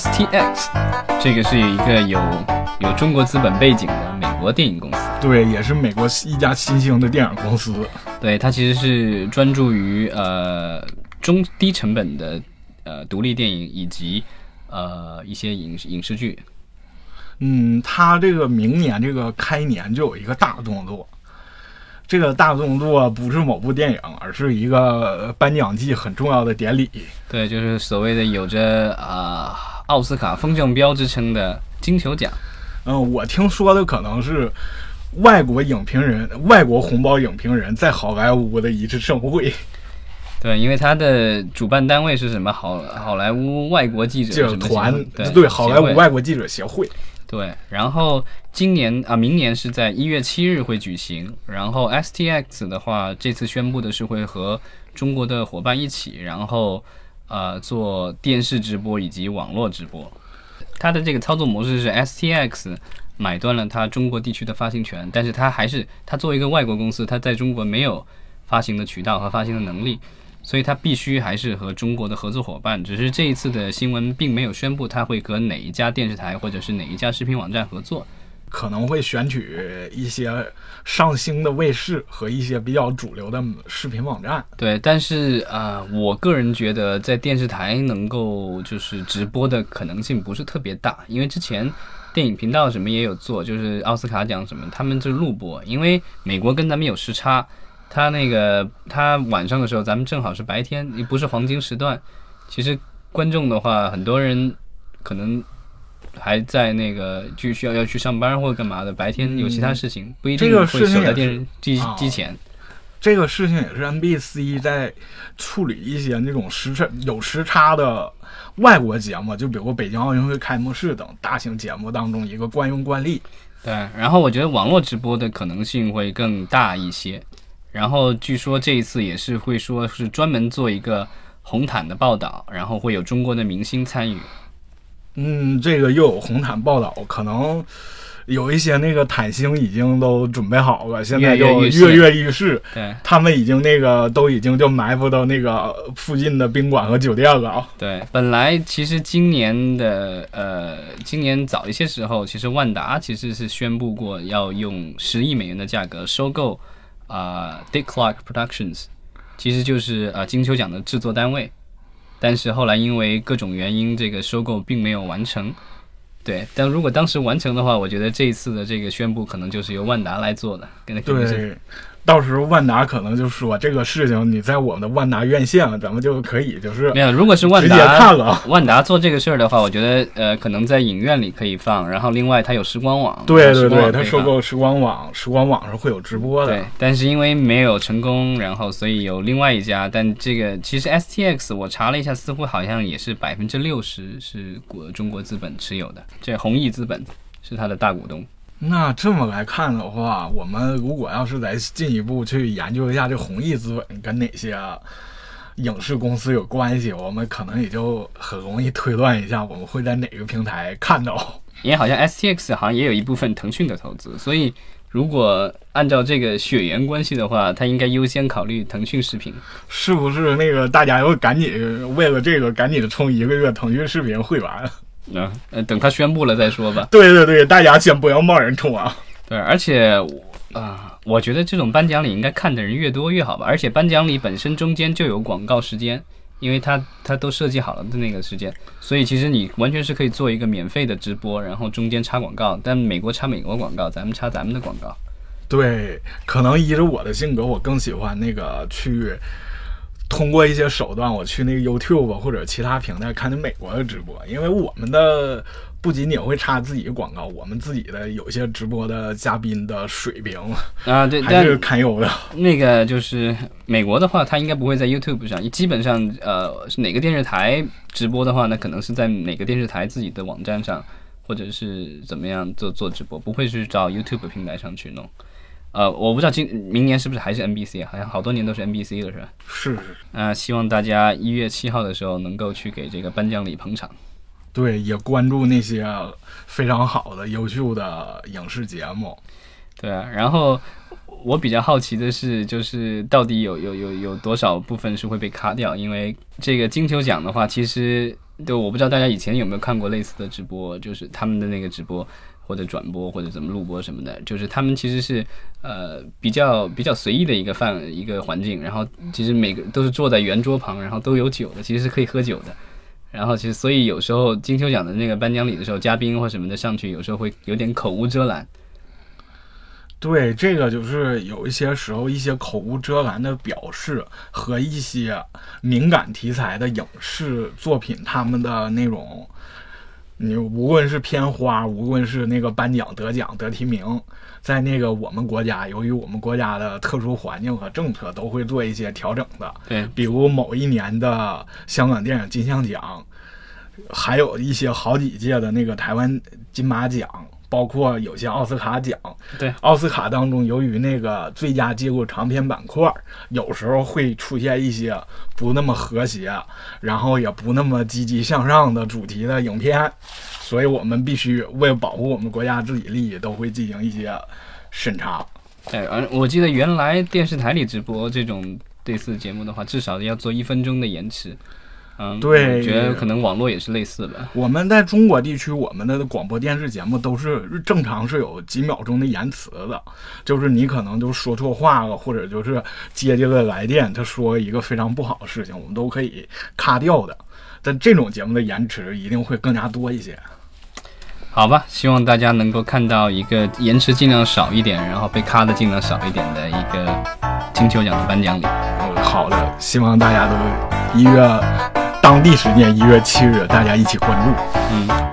STX，这个是一个有有中国资本背景的美国电影公司。对，也是美国一家新兴的电影公司。对，它其实是专注于呃中低成本的呃独立电影以及呃一些影影视剧。嗯，它这个明年这个开年就有一个大动作。这个大动作不是某部电影，而是一个颁奖季很重要的典礼。对，就是所谓的有着啊奥斯卡风向标之称的金球奖。嗯，我听说的可能是外国影评人、外国红包影评人在好莱坞的一次盛会。对，因为它的主办单位是什么？好好莱坞外国记者团，对对，好莱坞外国记者协会。对，然后今年啊，明年是在一月七日会举行。然后 STX 的话，这次宣布的是会和中国的伙伴一起，然后呃做电视直播以及网络直播。它的这个操作模式是 STX 买断了它中国地区的发行权，但是它还是它作为一个外国公司，它在中国没有发行的渠道和发行的能力。所以它必须还是和中国的合作伙伴，只是这一次的新闻并没有宣布它会和哪一家电视台或者是哪一家视频网站合作，可能会选取一些上星的卫视和一些比较主流的视频网站。对，但是啊，我个人觉得在电视台能够就是直播的可能性不是特别大，因为之前电影频道什么也有做，就是奥斯卡奖什么，他们就录播，因为美国跟咱们有时差。他那个，他晚上的时候，咱们正好是白天，也不是黄金时段。其实观众的话，很多人可能还在那个就需要要去上班或者干嘛的，白天有其他事情，不一定会守在电视机机前。这个事情也是 NBC 在处理一些那种时差有时差的外国节目，就比如北京奥运会开幕式等大型节目当中一个惯用惯例。对，然后我觉得网络直播的可能性会更大一些。然后据说这一次也是会说是专门做一个红毯的报道，然后会有中国的明星参与。嗯，这个又有红毯报道，可能有一些那个毯星已经都准备好了，现在就跃跃欲试。对，他们已经那个都已经就埋伏到那个附近的宾馆和酒店了啊。对，本来其实今年的呃，今年早一些时候，其实万达其实是宣布过要用十亿美元的价格收购。啊，Dick Clark Productions，其实就是啊金球奖的制作单位，但是后来因为各种原因，这个收购并没有完成。对，但如果当时完成的话，我觉得这一次的这个宣布可能就是由万达来做的，跟那肯定是。到时候万达可能就说这个事情，你在我们的万达院线，咱们就可以就是没有。如果是万达看了，万达做这个事儿的话，我觉得呃，可能在影院里可以放。然后另外它有时光网，对对对，它收购时光网，时光网上会有直播的。对，但是因为没有成功，然后所以有另外一家。但这个其实 STX 我查了一下，似乎好像也是百分之六十是国中国资本持有的，这弘毅资本是它的大股东。那这么来看的话，我们如果要是再进一步去研究一下这弘毅资本跟哪些影视公司有关系，我们可能也就很容易推断一下，我们会在哪个平台看到。因为好像 STX 好像也有一部分腾讯的投资，所以如果按照这个血缘关系的话，它应该优先考虑腾讯视频。是不是那个大家要赶紧为了这个赶紧充一个月腾讯视频会员？啊，呃，等他宣布了再说吧。对对对，大家先不要贸然冲啊。对，而且啊，我觉得这种颁奖礼应该看的人越多越好吧。而且颁奖礼本身中间就有广告时间，因为它它都设计好了的那个时间，所以其实你完全是可以做一个免费的直播，然后中间插广告。但美国插美国广告，咱们插咱们的广告。对，可能依着我的性格，我更喜欢那个去。通过一些手段，我去那个 YouTube 或者其他平台看的美国的直播，因为我们的不仅仅会插自己的广告，我们自己的有些直播的嘉宾的水平啊，对，还是堪忧的。那个就是美国的话，它应该不会在 YouTube 上，基本上呃是哪个电视台直播的话，那可能是在哪个电视台自己的网站上，或者是怎么样做做直播，不会去找 YouTube 平台上去弄。呃，我不知道今明年是不是还是 NBC，好像好多年都是 NBC 了，是吧？是。啊，希望大家一月七号的时候能够去给这个颁奖礼捧场。对，也关注那些非常好的、优秀的影视节目。对啊，然后我比较好奇的是，就是到底有有有有多少部分是会被卡掉？因为这个金球奖的话，其实对，我不知道大家以前有没有看过类似的直播，就是他们的那个直播或者转播或者怎么录播什么的，就是他们其实是呃比较比较随意的一个范一个环境，然后其实每个都是坐在圆桌旁，然后都有酒的，其实是可以喝酒的。然后其实所以有时候金秋奖的那个颁奖礼的时候，嘉宾或什么的上去，有时候会有点口无遮拦。对，这个就是有一些时候一些口无遮拦的表示和一些敏感题材的影视作品，他们的那种，你无论是片花，无论是那个颁奖得奖得提名，在那个我们国家，由于我们国家的特殊环境和政策，都会做一些调整的。对，比如某一年的香港电影金像奖，还有一些好几届的那个台湾金马奖。包括有些奥斯卡奖，对奥斯卡当中，由于那个最佳纪录长片板块，有时候会出现一些不那么和谐，然后也不那么积极向上的主题的影片，所以我们必须为保护我们国家自己利益，都会进行一些审查。哎，而我记得原来电视台里直播这种类似节目的话，至少要做一分钟的延迟。嗯，对，觉得可能网络也是类似的。我们在中国地区，我们的广播电视节目都是正常是有几秒钟的延迟的，就是你可能就说错话了，或者就是接这个来电，他说一个非常不好的事情，我们都可以卡掉的。但这种节目的延迟一定会更加多一些。好吧，希望大家能够看到一个延迟尽量少一点，然后被卡的尽量少一点的一个金球奖的颁奖礼。好的，希望大家都一月。当地时间一月七日，大家一起关注。嗯。